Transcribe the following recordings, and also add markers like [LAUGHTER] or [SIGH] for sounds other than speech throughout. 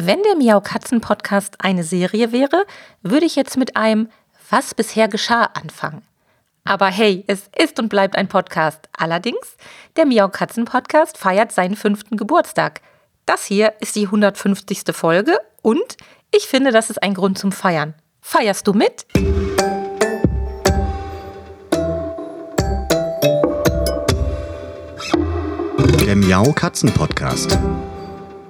Wenn der Miau Katzen Podcast eine Serie wäre, würde ich jetzt mit einem Was bisher geschah anfangen. Aber hey, es ist und bleibt ein Podcast. Allerdings, der Miau Katzen Podcast feiert seinen fünften Geburtstag. Das hier ist die 150. Folge und ich finde, das ist ein Grund zum Feiern. Feierst du mit? Der Miau Katzen Podcast.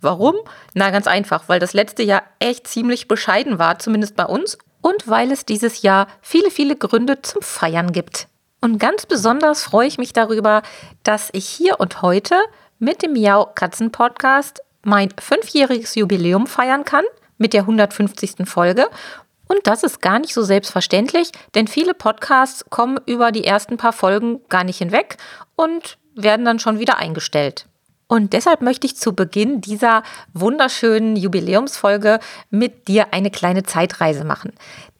Warum? Na, ganz einfach, weil das letzte Jahr echt ziemlich bescheiden war, zumindest bei uns, und weil es dieses Jahr viele, viele Gründe zum Feiern gibt. Und ganz besonders freue ich mich darüber, dass ich hier und heute mit dem Miau Katzen Podcast mein fünfjähriges Jubiläum feiern kann mit der 150. Folge. Und das ist gar nicht so selbstverständlich, denn viele Podcasts kommen über die ersten paar Folgen gar nicht hinweg und werden dann schon wieder eingestellt. Und deshalb möchte ich zu Beginn dieser wunderschönen Jubiläumsfolge mit dir eine kleine Zeitreise machen.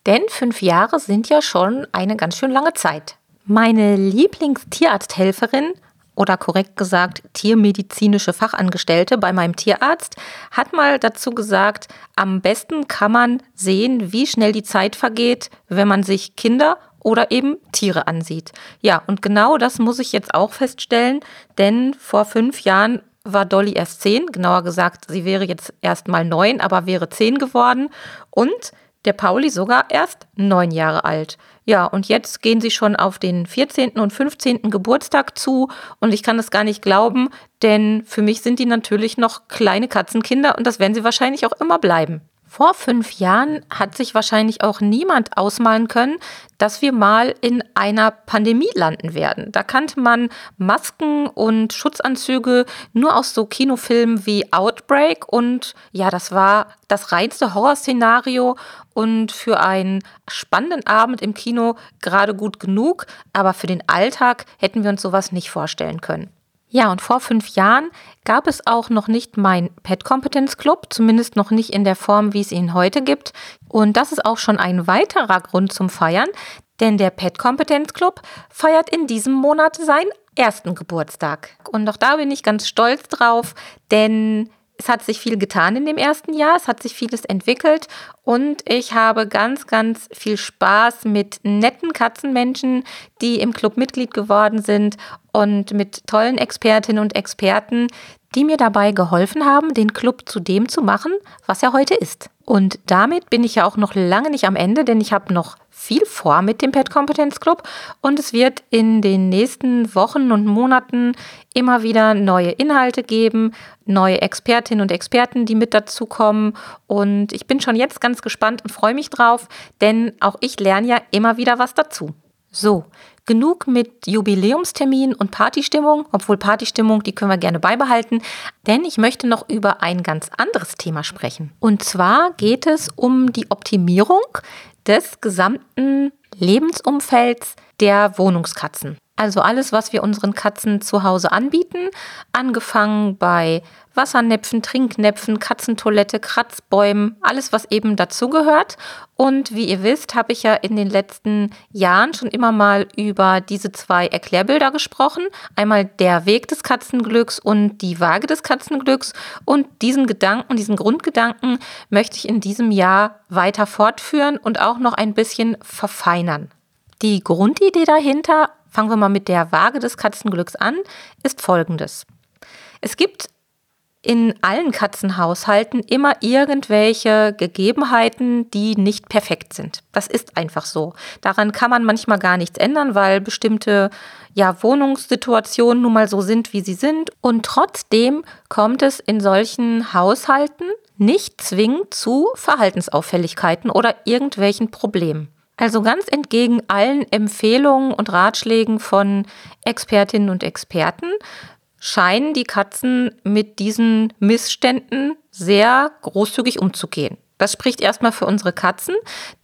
Denn fünf Jahre sind ja schon eine ganz schön lange Zeit. Meine Lieblingstierarzthelferin oder korrekt gesagt tiermedizinische Fachangestellte bei meinem Tierarzt hat mal dazu gesagt, am besten kann man sehen, wie schnell die Zeit vergeht, wenn man sich Kinder oder eben Tiere ansieht. Ja, und genau das muss ich jetzt auch feststellen, denn vor fünf Jahren war Dolly erst zehn, genauer gesagt, sie wäre jetzt erst mal neun, aber wäre zehn geworden und der Pauli sogar erst neun Jahre alt. Ja, und jetzt gehen sie schon auf den 14. und 15. Geburtstag zu und ich kann das gar nicht glauben, denn für mich sind die natürlich noch kleine Katzenkinder und das werden sie wahrscheinlich auch immer bleiben. Vor fünf Jahren hat sich wahrscheinlich auch niemand ausmalen können, dass wir mal in einer Pandemie landen werden. Da kannte man Masken und Schutzanzüge nur aus so Kinofilmen wie Outbreak und ja, das war das reinste Horrorszenario und für einen spannenden Abend im Kino gerade gut genug, aber für den Alltag hätten wir uns sowas nicht vorstellen können. Ja, und vor fünf Jahren gab es auch noch nicht mein Pet Competence Club, zumindest noch nicht in der Form, wie es ihn heute gibt. Und das ist auch schon ein weiterer Grund zum Feiern, denn der Pet Competence Club feiert in diesem Monat seinen ersten Geburtstag. Und auch da bin ich ganz stolz drauf, denn es hat sich viel getan in dem ersten Jahr, es hat sich vieles entwickelt und ich habe ganz, ganz viel Spaß mit netten Katzenmenschen, die im Club Mitglied geworden sind und mit tollen Expertinnen und Experten, die mir dabei geholfen haben, den Club zu dem zu machen, was er heute ist. Und damit bin ich ja auch noch lange nicht am Ende, denn ich habe noch viel vor mit dem Pet Kompetenz Club und es wird in den nächsten Wochen und Monaten immer wieder neue Inhalte geben, neue Expertinnen und Experten, die mit dazukommen und ich bin schon jetzt ganz gespannt und freue mich drauf, denn auch ich lerne ja immer wieder was dazu. So, genug mit Jubiläumstermin und Partystimmung, obwohl Partystimmung, die können wir gerne beibehalten, denn ich möchte noch über ein ganz anderes Thema sprechen. Und zwar geht es um die Optimierung des gesamten Lebensumfelds der Wohnungskatzen. Also alles, was wir unseren Katzen zu Hause anbieten, angefangen bei Wassernäpfen, Trinknäpfen, Katzentoilette, Kratzbäumen, alles, was eben dazugehört. Und wie ihr wisst, habe ich ja in den letzten Jahren schon immer mal über diese zwei Erklärbilder gesprochen. Einmal der Weg des Katzenglücks und die Waage des Katzenglücks. Und diesen Gedanken, diesen Grundgedanken möchte ich in diesem Jahr weiter fortführen und auch noch ein bisschen verfeinern. Die Grundidee dahinter fangen wir mal mit der Waage des Katzenglücks an, ist folgendes. Es gibt in allen Katzenhaushalten immer irgendwelche Gegebenheiten, die nicht perfekt sind. Das ist einfach so. Daran kann man manchmal gar nichts ändern, weil bestimmte ja, Wohnungssituationen nun mal so sind, wie sie sind. Und trotzdem kommt es in solchen Haushalten nicht zwingend zu Verhaltensauffälligkeiten oder irgendwelchen Problemen. Also ganz entgegen allen Empfehlungen und Ratschlägen von Expertinnen und Experten scheinen die Katzen mit diesen Missständen sehr großzügig umzugehen. Das spricht erstmal für unsere Katzen,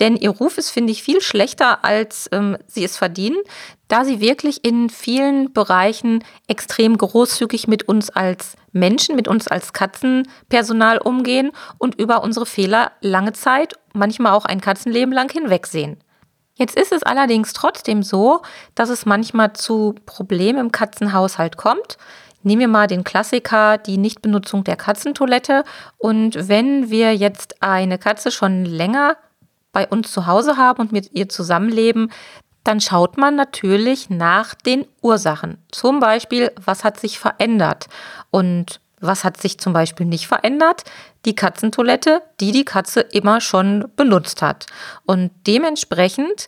denn ihr Ruf ist, finde ich, viel schlechter, als ähm, sie es verdienen, da sie wirklich in vielen Bereichen extrem großzügig mit uns als Menschen, mit uns als Katzenpersonal umgehen und über unsere Fehler lange Zeit, manchmal auch ein Katzenleben lang hinwegsehen. Jetzt ist es allerdings trotzdem so, dass es manchmal zu Problemen im Katzenhaushalt kommt. Nehmen wir mal den Klassiker, die Nichtbenutzung der Katzentoilette. Und wenn wir jetzt eine Katze schon länger bei uns zu Hause haben und mit ihr zusammenleben, dann schaut man natürlich nach den Ursachen. Zum Beispiel, was hat sich verändert und was hat sich zum Beispiel nicht verändert? Die Katzentoilette, die die Katze immer schon benutzt hat. Und dementsprechend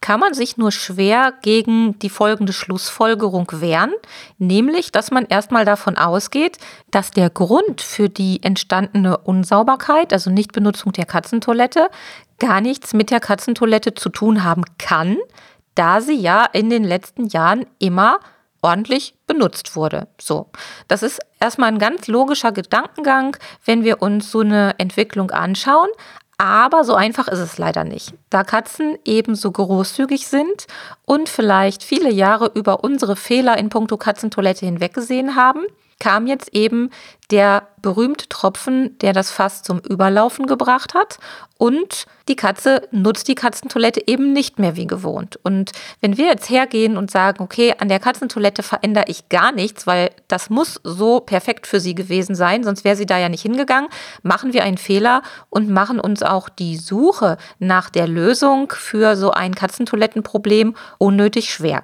kann man sich nur schwer gegen die folgende Schlussfolgerung wehren, nämlich dass man erstmal davon ausgeht, dass der Grund für die entstandene Unsauberkeit, also Nichtbenutzung der Katzentoilette, gar nichts mit der Katzentoilette zu tun haben kann, da sie ja in den letzten Jahren immer ordentlich benutzt wurde. So, das ist erstmal ein ganz logischer Gedankengang, wenn wir uns so eine Entwicklung anschauen. Aber so einfach ist es leider nicht. Da Katzen ebenso großzügig sind und vielleicht viele Jahre über unsere Fehler in puncto Katzentoilette hinweggesehen haben, kam jetzt eben der berühmte Tropfen, der das Fass zum Überlaufen gebracht hat. Und die Katze nutzt die Katzentoilette eben nicht mehr wie gewohnt. Und wenn wir jetzt hergehen und sagen, okay, an der Katzentoilette verändere ich gar nichts, weil das muss so perfekt für sie gewesen sein, sonst wäre sie da ja nicht hingegangen, machen wir einen Fehler und machen uns auch die Suche nach der Lösung für so ein Katzentoilettenproblem unnötig schwer.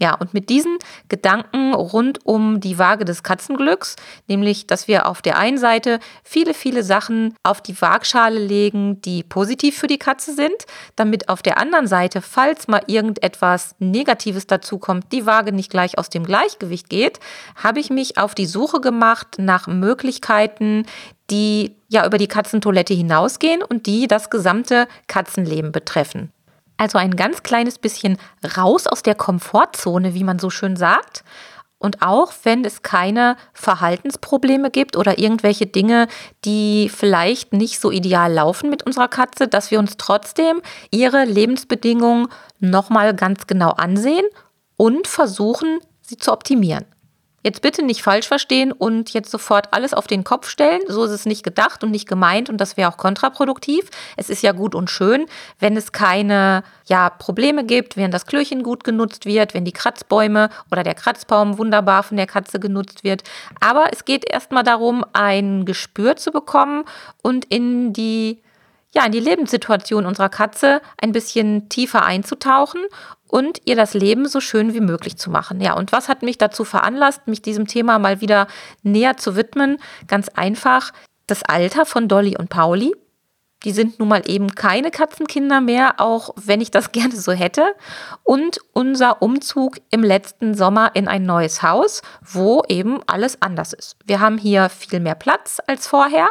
Ja, und mit diesen Gedanken rund um die Waage des Katzenglücks, nämlich, dass wir auf der einen Seite viele, viele Sachen auf die Waagschale legen, die positiv für die Katze sind, damit auf der anderen Seite, falls mal irgendetwas Negatives dazukommt, die Waage nicht gleich aus dem Gleichgewicht geht, habe ich mich auf die Suche gemacht nach Möglichkeiten, die ja über die Katzentoilette hinausgehen und die das gesamte Katzenleben betreffen. Also ein ganz kleines bisschen raus aus der Komfortzone, wie man so schön sagt. Und auch wenn es keine Verhaltensprobleme gibt oder irgendwelche Dinge, die vielleicht nicht so ideal laufen mit unserer Katze, dass wir uns trotzdem ihre Lebensbedingungen nochmal ganz genau ansehen und versuchen, sie zu optimieren. Jetzt bitte nicht falsch verstehen und jetzt sofort alles auf den Kopf stellen. So ist es nicht gedacht und nicht gemeint und das wäre auch kontraproduktiv. Es ist ja gut und schön, wenn es keine ja, Probleme gibt, wenn das Klöchen gut genutzt wird, wenn die Kratzbäume oder der Kratzbaum wunderbar von der Katze genutzt wird. Aber es geht erstmal darum, ein Gespür zu bekommen und in die ja, in die Lebenssituation unserer Katze ein bisschen tiefer einzutauchen und ihr das Leben so schön wie möglich zu machen. Ja, und was hat mich dazu veranlasst, mich diesem Thema mal wieder näher zu widmen? Ganz einfach das Alter von Dolly und Pauli. Die sind nun mal eben keine Katzenkinder mehr, auch wenn ich das [LAUGHS] gerne so hätte. Und unser Umzug im letzten Sommer in ein neues Haus, wo eben alles anders ist. Wir haben hier viel mehr Platz als vorher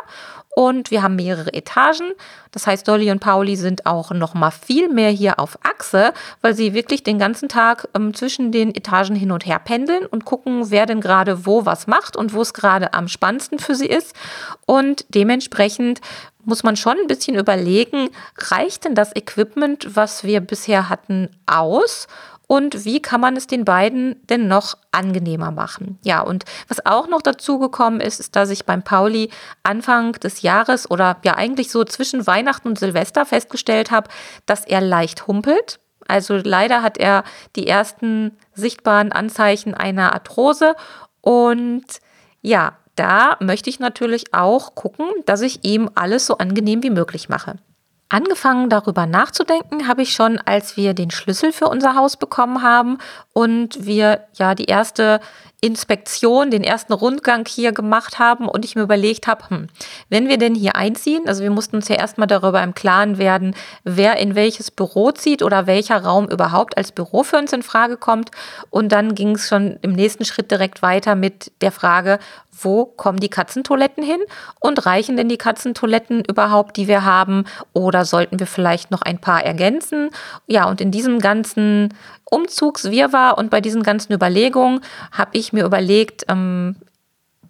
und wir haben mehrere Etagen. Das heißt, Dolly und Pauli sind auch noch mal viel mehr hier auf Achse, weil sie wirklich den ganzen Tag ähm, zwischen den Etagen hin und her pendeln und gucken, wer denn gerade wo was macht und wo es gerade am spannendsten für sie ist. Und dementsprechend muss man schon ein bisschen überlegen, reicht denn das Equipment, was wir bisher hatten, aus? und wie kann man es den beiden denn noch angenehmer machen. Ja, und was auch noch dazu gekommen ist, ist, dass ich beim Pauli Anfang des Jahres oder ja eigentlich so zwischen Weihnachten und Silvester festgestellt habe, dass er leicht humpelt. Also leider hat er die ersten sichtbaren Anzeichen einer Arthrose und ja, da möchte ich natürlich auch gucken, dass ich ihm alles so angenehm wie möglich mache. Angefangen darüber nachzudenken habe ich schon, als wir den Schlüssel für unser Haus bekommen haben und wir ja die erste Inspektion, den ersten Rundgang hier gemacht haben und ich mir überlegt habe, hm, wenn wir denn hier einziehen, also wir mussten uns ja erstmal darüber im Klaren werden, wer in welches Büro zieht oder welcher Raum überhaupt als Büro für uns in Frage kommt. Und dann ging es schon im nächsten Schritt direkt weiter mit der Frage, wo kommen die Katzentoiletten hin und reichen denn die Katzentoiletten überhaupt, die wir haben oder sollten wir vielleicht noch ein paar ergänzen? Ja, und in diesem ganzen Umzugswirrwarr und bei diesen ganzen Überlegungen habe ich mir überlegt, ähm,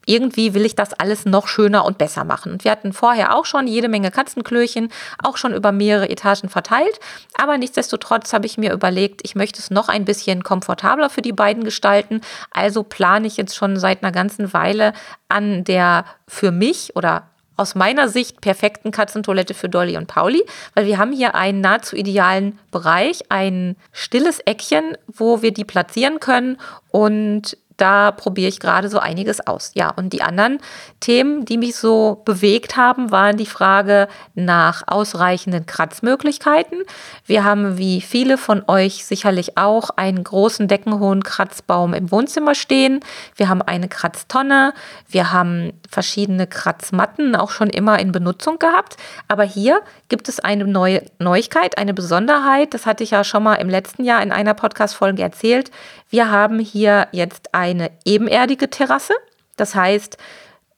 irgendwie will ich das alles noch schöner und besser machen. Wir hatten vorher auch schon jede Menge Katzenklöchen, auch schon über mehrere Etagen verteilt. Aber nichtsdestotrotz habe ich mir überlegt, ich möchte es noch ein bisschen komfortabler für die beiden gestalten. Also plane ich jetzt schon seit einer ganzen Weile an der für mich oder aus meiner Sicht perfekten Katzentoilette für Dolly und Pauli, weil wir haben hier einen nahezu idealen Bereich, ein stilles Eckchen, wo wir die platzieren können und da probiere ich gerade so einiges aus. Ja, und die anderen Themen, die mich so bewegt haben, waren die Frage nach ausreichenden Kratzmöglichkeiten. Wir haben, wie viele von euch sicherlich auch, einen großen deckenhohen Kratzbaum im Wohnzimmer stehen. Wir haben eine Kratztonne. Wir haben verschiedene Kratzmatten auch schon immer in Benutzung gehabt. Aber hier gibt es eine neue Neuigkeit, eine Besonderheit. Das hatte ich ja schon mal im letzten Jahr in einer Podcast-Folge erzählt. Wir haben hier jetzt eine ebenerdige Terrasse. Das heißt,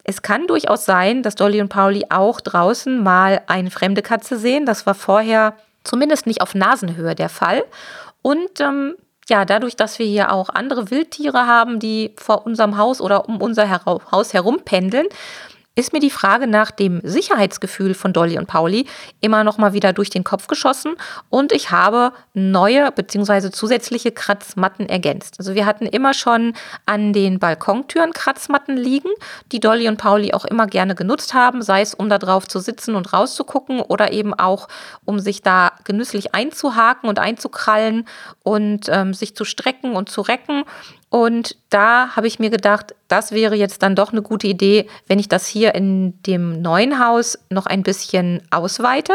es kann durchaus sein, dass Dolly und Pauli auch draußen mal eine fremde Katze sehen. Das war vorher zumindest nicht auf Nasenhöhe der Fall. Und ähm, ja, dadurch, dass wir hier auch andere Wildtiere haben, die vor unserem Haus oder um unser Haus herum pendeln, ist mir die Frage nach dem Sicherheitsgefühl von Dolly und Pauli immer noch mal wieder durch den Kopf geschossen und ich habe neue bzw. zusätzliche Kratzmatten ergänzt. Also wir hatten immer schon an den Balkontüren Kratzmatten liegen, die Dolly und Pauli auch immer gerne genutzt haben, sei es um da drauf zu sitzen und rauszugucken oder eben auch um sich da genüsslich einzuhaken und einzukrallen und ähm, sich zu strecken und zu recken. Und da habe ich mir gedacht, das wäre jetzt dann doch eine gute Idee, wenn ich das hier in dem neuen Haus noch ein bisschen ausweite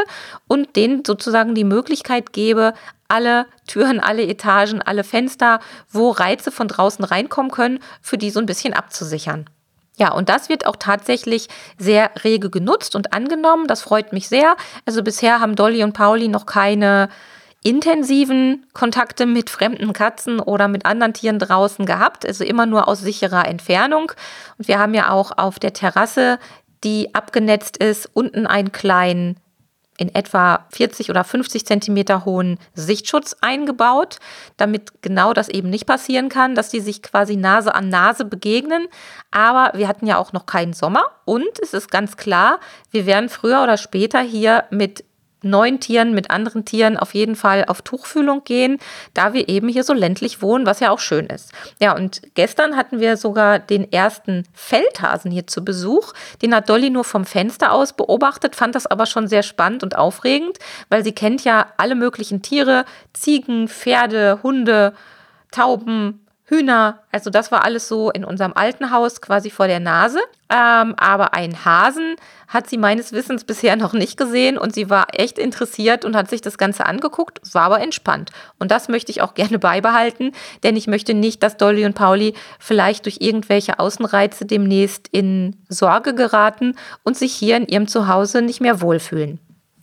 und denen sozusagen die Möglichkeit gebe, alle Türen, alle Etagen, alle Fenster, wo Reize von draußen reinkommen können, für die so ein bisschen abzusichern. Ja, und das wird auch tatsächlich sehr rege genutzt und angenommen. Das freut mich sehr. Also bisher haben Dolly und Pauli noch keine intensiven Kontakte mit fremden Katzen oder mit anderen Tieren draußen gehabt, also immer nur aus sicherer Entfernung. Und wir haben ja auch auf der Terrasse, die abgenetzt ist, unten einen kleinen in etwa 40 oder 50 Zentimeter hohen Sichtschutz eingebaut, damit genau das eben nicht passieren kann, dass die sich quasi Nase an Nase begegnen. Aber wir hatten ja auch noch keinen Sommer und es ist ganz klar, wir werden früher oder später hier mit neuen Tieren mit anderen Tieren auf jeden Fall auf Tuchfühlung gehen, da wir eben hier so ländlich wohnen, was ja auch schön ist. Ja, und gestern hatten wir sogar den ersten Feldhasen hier zu Besuch. Den hat Dolly nur vom Fenster aus beobachtet, fand das aber schon sehr spannend und aufregend, weil sie kennt ja alle möglichen Tiere, Ziegen, Pferde, Hunde, Tauben, Hühner. Also das war alles so in unserem alten Haus quasi vor der Nase. Ähm, aber einen Hasen hat sie meines Wissens bisher [LAUGHS] noch nicht gesehen und sie war echt interessiert und hat sich das Ganze angeguckt, war aber entspannt. Und das möchte ich auch [LAUGHS] gerne beibehalten, denn ich möchte nicht, dass Dolly und Pauli vielleicht durch irgendwelche Außenreize demnächst in Sorge geraten und sich hier in ihrem Zuhause nicht mehr wohlfühlen.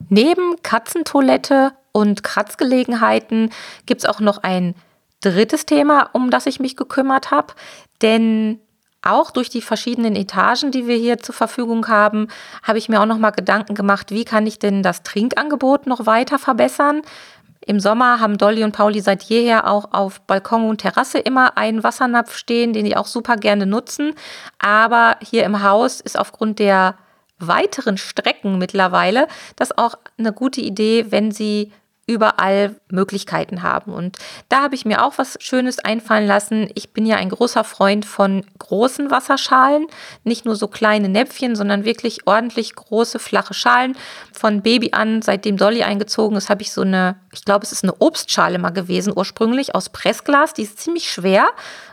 Neben Katzentoilette und Kratzgelegenheiten gibt es auch noch ein drittes Thema, um das ich mich gekümmert habe. Denn auch durch die verschiedenen Etagen, die wir hier zur Verfügung haben, habe ich mir auch noch mal Gedanken gemacht, wie kann ich denn das Trinkangebot noch weiter verbessern? Im Sommer haben Dolly und Pauli seit jeher auch auf Balkon und Terrasse immer einen Wassernapf stehen, den die auch super gerne nutzen. Aber hier im Haus ist aufgrund der weiteren Strecken mittlerweile das auch eine gute Idee, wenn sie überall Möglichkeiten haben. Und da habe ich mir auch was Schönes einfallen lassen. Ich bin ja ein großer Freund von großen Wasserschalen, nicht nur so kleine Näpfchen, sondern wirklich ordentlich große, flache Schalen. Von Baby an, seitdem Dolly eingezogen ist, habe ich so eine, ich glaube, es ist eine Obstschale mal gewesen, ursprünglich aus Pressglas. Die ist ziemlich schwer,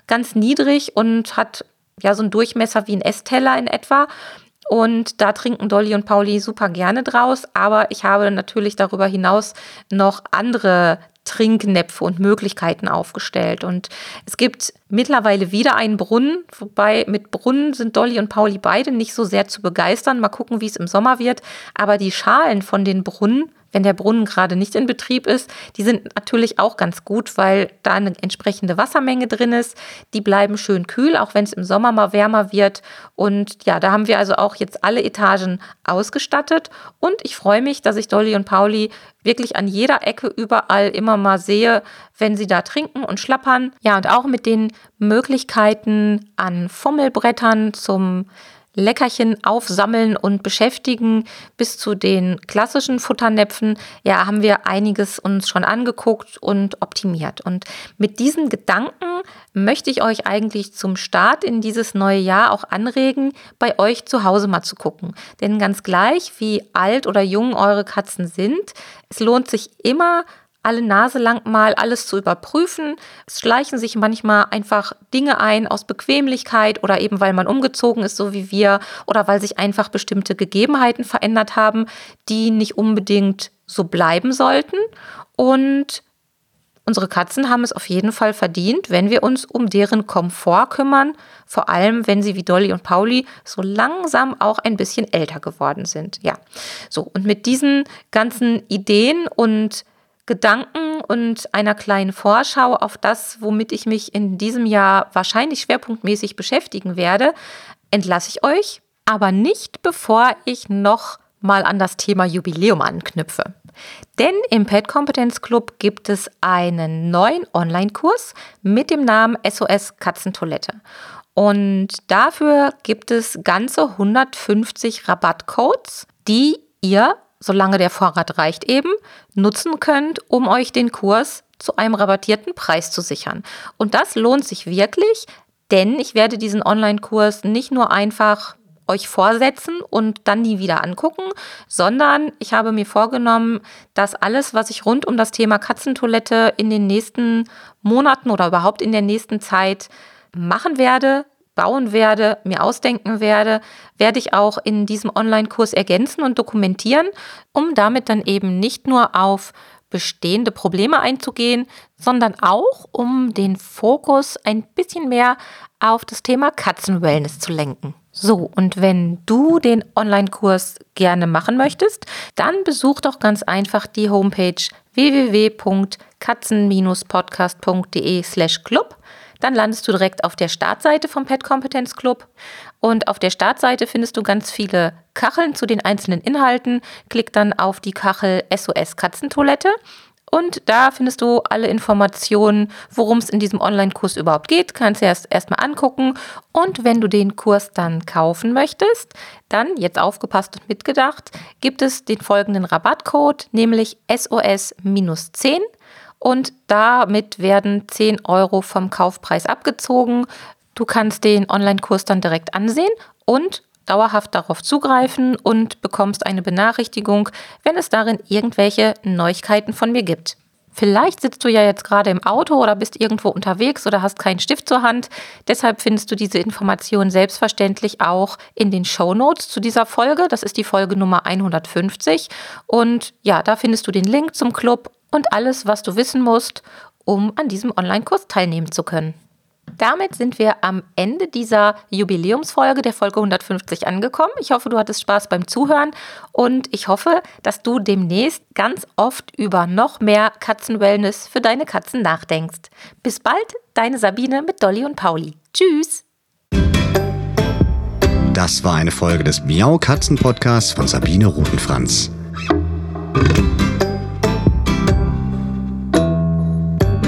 ganz niedrig und hat ja so einen Durchmesser wie ein Essteller in etwa. Und da trinken Dolly und Pauli super gerne draus. Aber ich habe natürlich darüber hinaus noch andere Trinknäpfe und Möglichkeiten aufgestellt. Und es gibt mittlerweile wieder einen Brunnen, wobei mit Brunnen sind Dolly und Pauli beide nicht so sehr zu begeistern. Mal gucken, wie es im Sommer wird. Aber die Schalen von den Brunnen wenn der Brunnen gerade nicht in Betrieb ist. Die sind natürlich auch ganz gut, weil da eine entsprechende Wassermenge drin ist. Die bleiben schön kühl, auch wenn es im Sommer mal wärmer wird. Und ja, da haben wir also auch jetzt alle Etagen ausgestattet. Und ich freue mich, dass ich Dolly und Pauli wirklich an jeder Ecke überall immer mal sehe, wenn sie da trinken und schlappern. Ja, und auch mit den Möglichkeiten an Fummelbrettern zum Leckerchen aufsammeln und beschäftigen bis zu den klassischen Futternäpfen, ja, haben wir einiges uns schon angeguckt und optimiert. Und mit diesen Gedanken möchte ich euch eigentlich zum Start in dieses neue Jahr auch anregen, bei euch zu Hause mal zu gucken. Denn ganz gleich, wie alt oder jung eure Katzen sind, es lohnt sich immer, alle Nase lang mal alles zu überprüfen. Es schleichen sich manchmal einfach Dinge ein aus Bequemlichkeit oder eben weil man umgezogen ist, so wie wir, oder weil sich einfach bestimmte Gegebenheiten verändert haben, die nicht unbedingt so bleiben sollten. Und unsere Katzen haben es auf jeden Fall verdient, wenn wir uns um deren Komfort kümmern, vor allem wenn sie wie Dolly und Pauli so langsam auch ein bisschen älter geworden sind. Ja, so und mit diesen ganzen Ideen und Gedanken und einer kleinen Vorschau auf das, womit ich mich in diesem Jahr wahrscheinlich schwerpunktmäßig beschäftigen werde, entlasse ich euch, aber nicht bevor ich noch mal an das Thema Jubiläum anknüpfe. Denn im Pet Kompetenz Club gibt es einen neuen Online-Kurs mit dem Namen SOS Katzentoilette. Und dafür gibt es ganze 150 Rabattcodes, die ihr solange der Vorrat reicht eben, nutzen könnt, um euch den Kurs zu einem rabattierten Preis zu sichern. Und das lohnt sich wirklich, denn ich werde diesen Online-Kurs nicht nur einfach euch vorsetzen und dann nie wieder angucken, sondern ich habe mir vorgenommen, dass alles, was ich rund um das Thema Katzentoilette in den nächsten Monaten oder überhaupt in der nächsten Zeit machen werde, bauen werde, mir ausdenken werde, werde ich auch in diesem Online-Kurs ergänzen und dokumentieren, um damit dann eben nicht nur auf bestehende Probleme einzugehen, sondern auch um den Fokus ein bisschen mehr auf das Thema Katzenwellness zu lenken. So, und wenn du den Online-Kurs gerne machen möchtest, dann besuch doch ganz einfach die Homepage www.katzen-podcast.de/club dann landest du direkt auf der Startseite vom Pet Kompetenz Club. Und auf der Startseite findest du ganz viele Kacheln zu den einzelnen Inhalten. Klick dann auf die Kachel SOS Katzentoilette. Und da findest du alle Informationen, worum es in diesem Online-Kurs überhaupt geht. Kannst du erst erstmal angucken. Und wenn du den Kurs dann kaufen möchtest, dann, jetzt aufgepasst und mitgedacht, gibt es den folgenden Rabattcode, nämlich SOS-10 und damit werden 10 Euro vom Kaufpreis abgezogen. Du kannst den Online-Kurs dann direkt ansehen und dauerhaft darauf zugreifen und bekommst eine Benachrichtigung, wenn es darin irgendwelche Neuigkeiten von mir gibt. Vielleicht sitzt du ja jetzt gerade im Auto oder bist irgendwo unterwegs oder hast keinen Stift zur Hand. Deshalb findest du diese Information selbstverständlich auch in den Show Notes zu dieser Folge. Das ist die Folge Nummer 150. Und ja, da findest du den Link zum Club und alles, was du wissen musst, um an diesem Online-Kurs teilnehmen zu können. Damit sind wir am Ende dieser Jubiläumsfolge der Folge 150 angekommen. Ich hoffe, du hattest Spaß beim Zuhören und ich hoffe, dass du demnächst ganz oft über noch mehr Katzenwellness für deine Katzen nachdenkst. Bis bald, deine Sabine mit Dolly und Pauli. Tschüss! Das war eine Folge des Miau Katzen Podcasts von Sabine Rutenfranz.